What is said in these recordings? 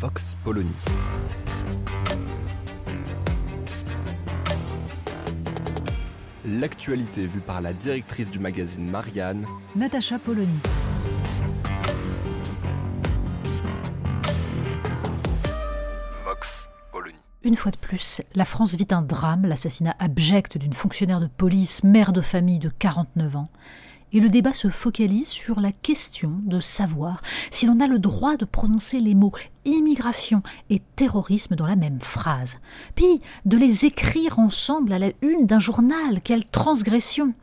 Vox Polony. L'actualité vue par la directrice du magazine Marianne, Natacha Polony. Vox Polony. Une fois de plus, la France vit un drame, l'assassinat abject d'une fonctionnaire de police, mère de famille de 49 ans. Et le débat se focalise sur la question de savoir si l'on a le droit de prononcer les mots immigration et terrorisme dans la même phrase, puis de les écrire ensemble à la une d'un journal. Quelle transgression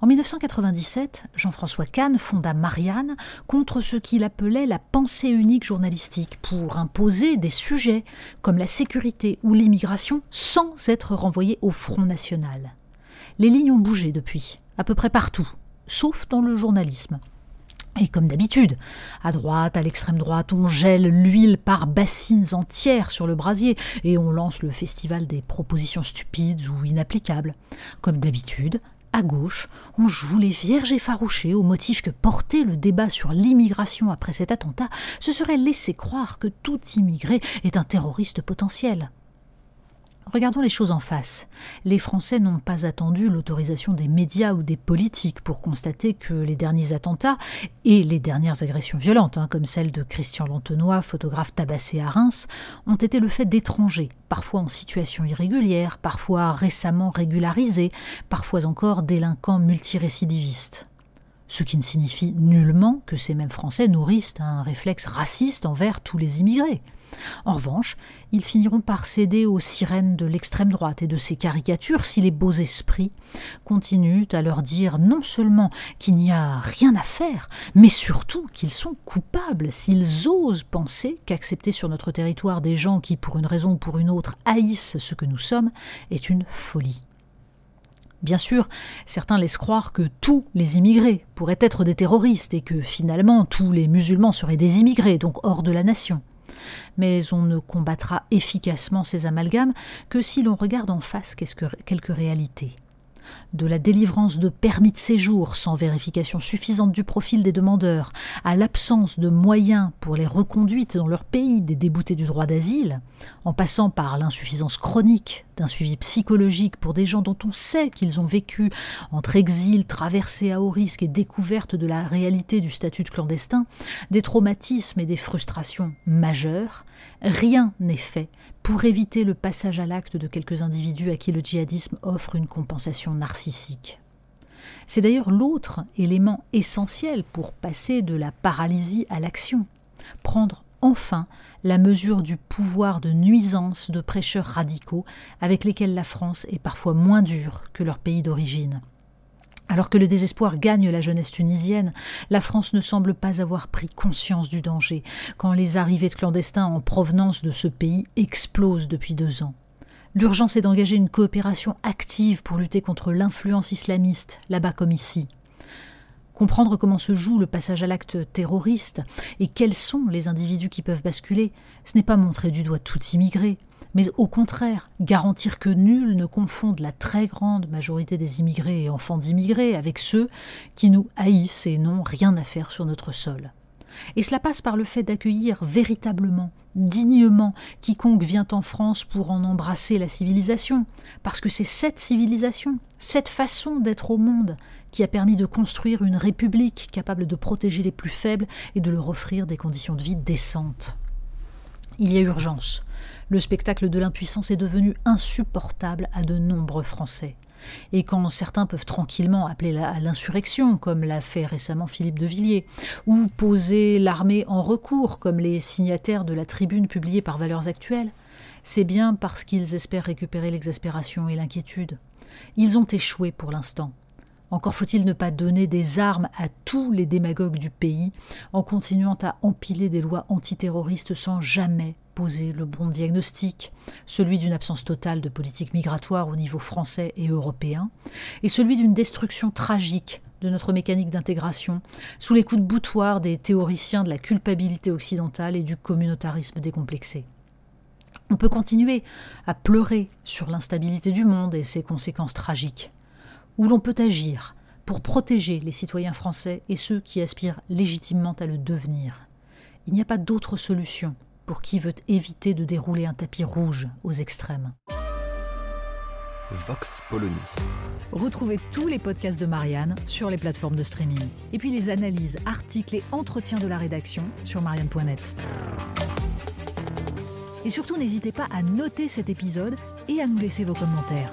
en 1997, Jean-François Kahn fonda Marianne contre ce qu'il appelait la pensée unique journalistique pour imposer des sujets comme la sécurité ou l'immigration sans être renvoyés au Front National. Les lignes ont bougé depuis, à peu près partout, sauf dans le journalisme. Et comme d'habitude, à droite, à l'extrême droite, on gèle l'huile par bassines entières sur le brasier et on lance le festival des propositions stupides ou inapplicables. Comme d'habitude, à gauche, on joue les vierges effarouchées au motif que porter le débat sur l'immigration après cet attentat, ce serait laisser croire que tout immigré est un terroriste potentiel. Regardons les choses en face. Les Français n'ont pas attendu l'autorisation des médias ou des politiques pour constater que les derniers attentats et les dernières agressions violentes, hein, comme celle de Christian Lantenois, photographe tabassé à Reims, ont été le fait d'étrangers, parfois en situation irrégulière, parfois récemment régularisés, parfois encore délinquants multirécidivistes ce qui ne signifie nullement que ces mêmes Français nourrissent un réflexe raciste envers tous les immigrés. En revanche, ils finiront par céder aux sirènes de l'extrême droite et de ses caricatures si les beaux esprits continuent à leur dire non seulement qu'il n'y a rien à faire, mais surtout qu'ils sont coupables s'ils osent penser qu'accepter sur notre territoire des gens qui, pour une raison ou pour une autre, haïssent ce que nous sommes est une folie. Bien sûr, certains laissent croire que tous les immigrés pourraient être des terroristes et que finalement tous les musulmans seraient des immigrés, donc hors de la nation. Mais on ne combattra efficacement ces amalgames que si l'on regarde en face quelques réalités de la délivrance de permis de séjour sans vérification suffisante du profil des demandeurs, à l'absence de moyens pour les reconduites dans leur pays des déboutés du droit d'asile, en passant par l'insuffisance chronique d'un suivi psychologique pour des gens dont on sait qu'ils ont vécu entre exil, traversée à haut risque et découverte de la réalité du statut de clandestin, des traumatismes et des frustrations majeures, rien n'est fait pour éviter le passage à l'acte de quelques individus à qui le djihadisme offre une compensation narcissique. C'est d'ailleurs l'autre élément essentiel pour passer de la paralysie à l'action, prendre enfin la mesure du pouvoir de nuisance de prêcheurs radicaux avec lesquels la France est parfois moins dure que leur pays d'origine. Alors que le désespoir gagne la jeunesse tunisienne, la France ne semble pas avoir pris conscience du danger quand les arrivées de clandestins en provenance de ce pays explosent depuis deux ans. L'urgence est d'engager une coopération active pour lutter contre l'influence islamiste, là-bas comme ici. Comprendre comment se joue le passage à l'acte terroriste et quels sont les individus qui peuvent basculer, ce n'est pas montrer du doigt tout immigré, mais au contraire, garantir que nul ne confonde la très grande majorité des immigrés et enfants d'immigrés avec ceux qui nous haïssent et n'ont rien à faire sur notre sol. Et cela passe par le fait d'accueillir véritablement, dignement, quiconque vient en France pour en embrasser la civilisation, parce que c'est cette civilisation, cette façon d'être au monde, qui a permis de construire une république capable de protéger les plus faibles et de leur offrir des conditions de vie décentes. Il y a urgence. Le spectacle de l'impuissance est devenu insupportable à de nombreux Français. Et quand certains peuvent tranquillement appeler à l'insurrection, comme l'a fait récemment Philippe de Villiers, ou poser l'armée en recours, comme les signataires de la tribune publiée par Valeurs Actuelles, c'est bien parce qu'ils espèrent récupérer l'exaspération et l'inquiétude. Ils ont échoué pour l'instant. Encore faut-il ne pas donner des armes à tous les démagogues du pays en continuant à empiler des lois antiterroristes sans jamais poser le bon diagnostic, celui d'une absence totale de politique migratoire au niveau français et européen, et celui d'une destruction tragique de notre mécanique d'intégration, sous les coups de boutoir des théoriciens de la culpabilité occidentale et du communautarisme décomplexé. On peut continuer à pleurer sur l'instabilité du monde et ses conséquences tragiques, ou l'on peut agir pour protéger les citoyens français et ceux qui aspirent légitimement à le devenir. Il n'y a pas d'autre solution pour qui veut éviter de dérouler un tapis rouge aux extrêmes. Vox Polony. Retrouvez tous les podcasts de Marianne sur les plateformes de streaming. Et puis les analyses, articles et entretiens de la rédaction sur marianne.net. Et surtout, n'hésitez pas à noter cet épisode et à nous laisser vos commentaires.